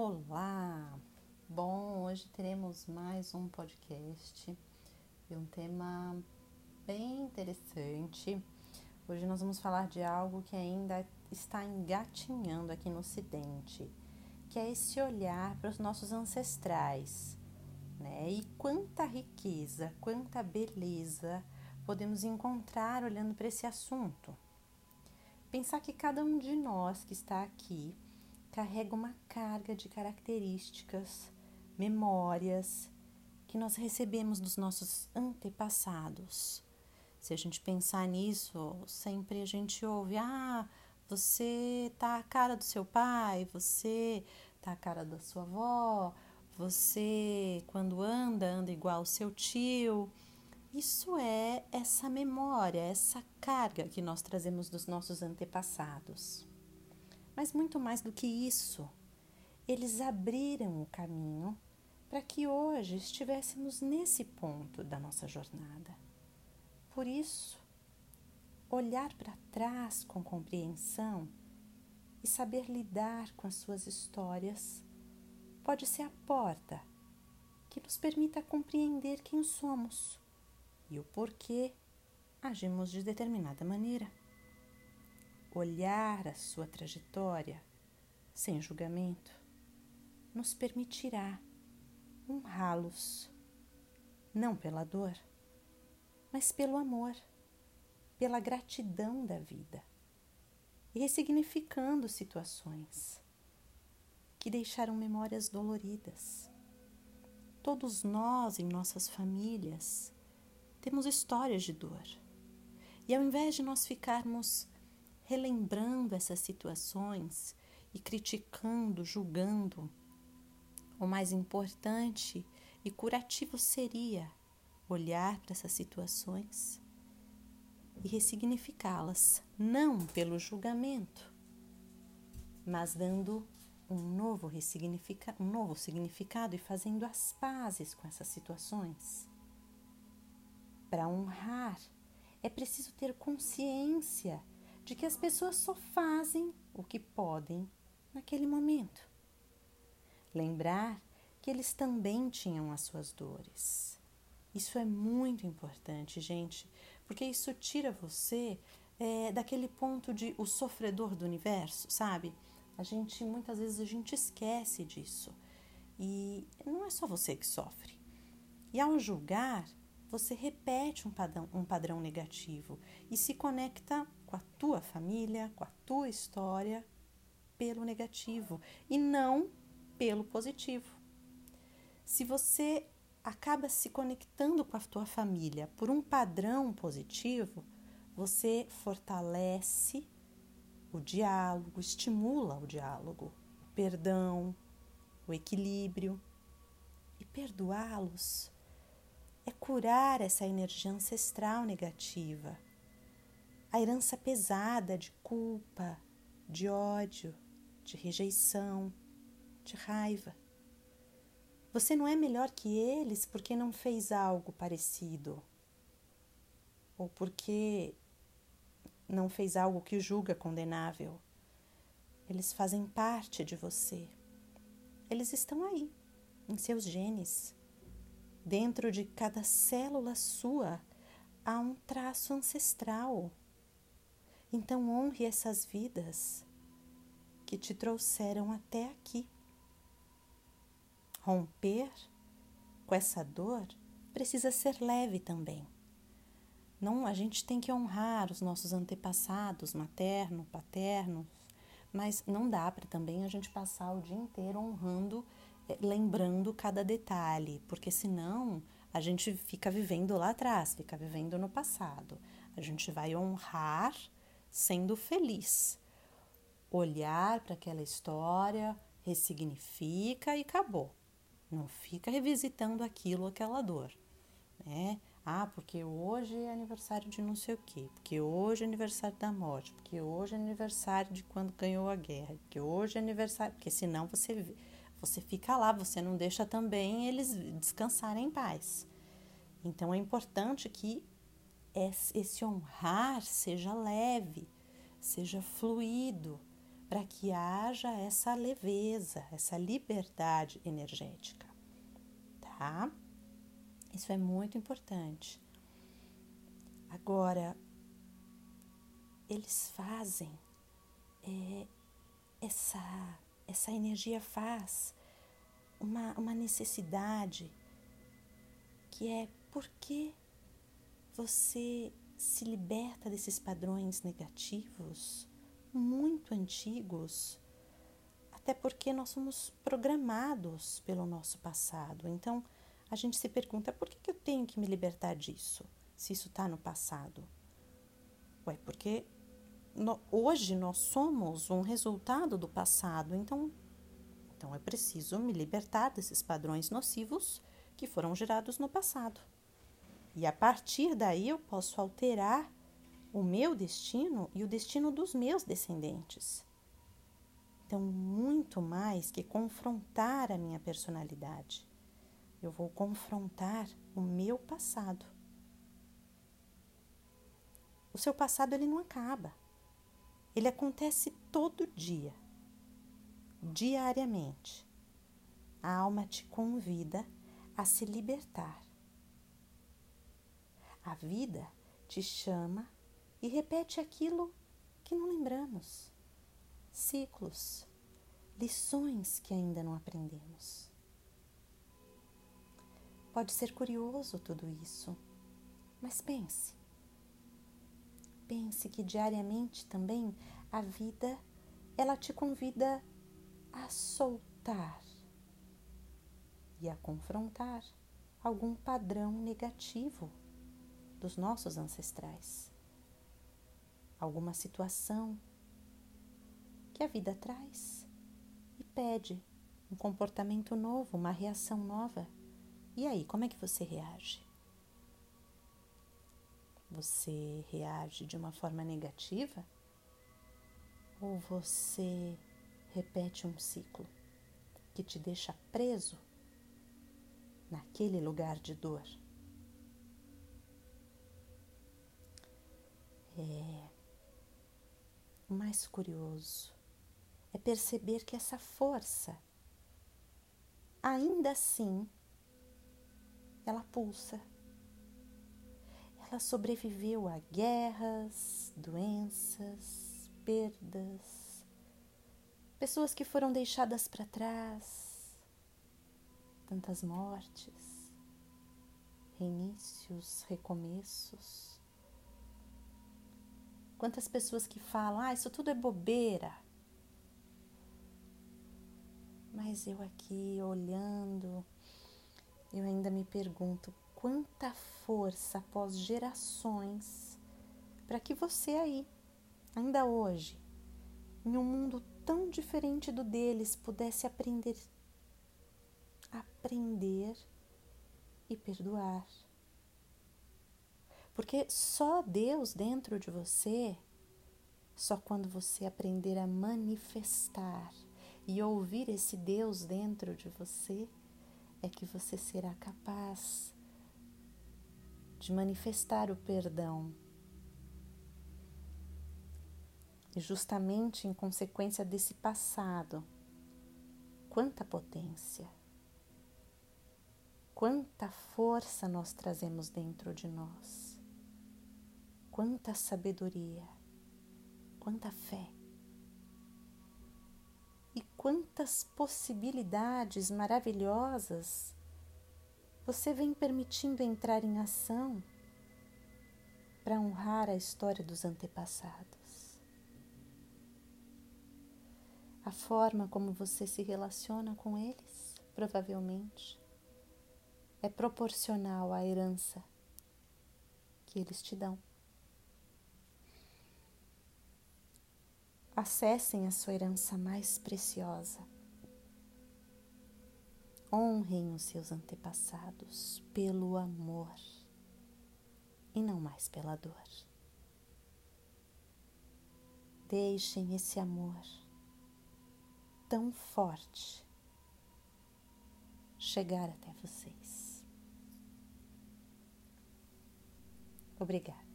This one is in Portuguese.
Olá! Bom, hoje teremos mais um podcast e um tema bem interessante. Hoje nós vamos falar de algo que ainda está engatinhando aqui no Ocidente, que é esse olhar para os nossos ancestrais, né? E quanta riqueza, quanta beleza podemos encontrar olhando para esse assunto. Pensar que cada um de nós que está aqui carrega uma carga de características, memórias que nós recebemos dos nossos antepassados. Se a gente pensar nisso, sempre a gente ouve: ah, você tá a cara do seu pai, você tá a cara da sua avó, você quando anda, anda igual o seu tio. Isso é essa memória, essa carga que nós trazemos dos nossos antepassados. Mas muito mais do que isso, eles abriram o caminho para que hoje estivéssemos nesse ponto da nossa jornada. Por isso, olhar para trás com compreensão e saber lidar com as suas histórias pode ser a porta que nos permita compreender quem somos e o porquê agimos de determinada maneira olhar a sua trajetória sem julgamento nos permitirá honrá-los, não pela dor, mas pelo amor, pela gratidão da vida e ressignificando situações que deixaram memórias doloridas. Todos nós, em nossas famílias, temos histórias de dor. E ao invés de nós ficarmos relembrando essas situações e criticando, julgando. O mais importante e curativo seria olhar para essas situações e ressignificá-las, não pelo julgamento, mas dando um novo, ressignifica, um novo significado e fazendo as pazes com essas situações. Para honrar, é preciso ter consciência de que as pessoas só fazem o que podem naquele momento. Lembrar que eles também tinham as suas dores. Isso é muito importante, gente, porque isso tira você é, daquele ponto de o sofredor do universo, sabe? A gente muitas vezes a gente esquece disso. E não é só você que sofre. E ao julgar, você repete um padrão, um padrão negativo e se conecta com a tua família, com a tua história, pelo negativo e não pelo positivo. Se você acaba se conectando com a tua família por um padrão positivo, você fortalece o diálogo, estimula o diálogo, o perdão, o equilíbrio. E perdoá-los é curar essa energia ancestral negativa a herança pesada de culpa, de ódio, de rejeição, de raiva. Você não é melhor que eles porque não fez algo parecido ou porque não fez algo que julga condenável. Eles fazem parte de você. Eles estão aí, em seus genes. Dentro de cada célula sua há um traço ancestral então honre essas vidas que te trouxeram até aqui. Romper com essa dor precisa ser leve também. Não, a gente tem que honrar os nossos antepassados, materno, paterno, mas não dá para também a gente passar o dia inteiro honrando, lembrando cada detalhe, porque senão a gente fica vivendo lá atrás, fica vivendo no passado. A gente vai honrar sendo feliz. Olhar para aquela história, ressignifica e acabou. Não fica revisitando aquilo, aquela dor, né? Ah, porque hoje é aniversário de não sei o quê, porque hoje é aniversário da morte, porque hoje é aniversário de quando ganhou a guerra, porque hoje é aniversário, porque senão você você fica lá, você não deixa também eles descansarem em paz. Então é importante que esse honrar seja leve, seja fluido, para que haja essa leveza, essa liberdade energética, tá? Isso é muito importante. Agora, eles fazem é, essa, essa energia faz uma, uma necessidade que é porque você se liberta desses padrões negativos muito antigos, até porque nós somos programados pelo nosso passado. Então, a gente se pergunta: por que, que eu tenho que me libertar disso, se isso está no passado? Ué, porque no, hoje nós somos um resultado do passado, então, então é preciso me libertar desses padrões nocivos que foram gerados no passado. E a partir daí eu posso alterar o meu destino e o destino dos meus descendentes. Então, muito mais que confrontar a minha personalidade, eu vou confrontar o meu passado. O seu passado ele não acaba. Ele acontece todo dia, diariamente. A alma te convida a se libertar. A vida te chama e repete aquilo que não lembramos. Ciclos, lições que ainda não aprendemos. Pode ser curioso tudo isso, mas pense. Pense que diariamente também a vida ela te convida a soltar e a confrontar algum padrão negativo dos nossos ancestrais alguma situação que a vida traz e pede um comportamento novo, uma reação nova. E aí, como é que você reage? Você reage de uma forma negativa? Ou você repete um ciclo que te deixa preso naquele lugar de dor? É, o mais curioso é perceber que essa força, ainda assim, ela pulsa. Ela sobreviveu a guerras, doenças, perdas, pessoas que foram deixadas para trás, tantas mortes, reinícios, recomeços. Quantas pessoas que falam, ah, isso tudo é bobeira. Mas eu aqui olhando, eu ainda me pergunto quanta força após gerações para que você aí, ainda hoje, em um mundo tão diferente do deles, pudesse aprender aprender e perdoar. Porque só Deus dentro de você, só quando você aprender a manifestar e ouvir esse Deus dentro de você, é que você será capaz de manifestar o perdão. E justamente em consequência desse passado, quanta potência, quanta força nós trazemos dentro de nós quanta sabedoria, quanta fé e quantas possibilidades maravilhosas você vem permitindo entrar em ação para honrar a história dos antepassados. A forma como você se relaciona com eles, provavelmente, é proporcional à herança que eles te dão. Acessem a sua herança mais preciosa. Honrem os seus antepassados pelo amor e não mais pela dor. Deixem esse amor tão forte chegar até vocês. Obrigada.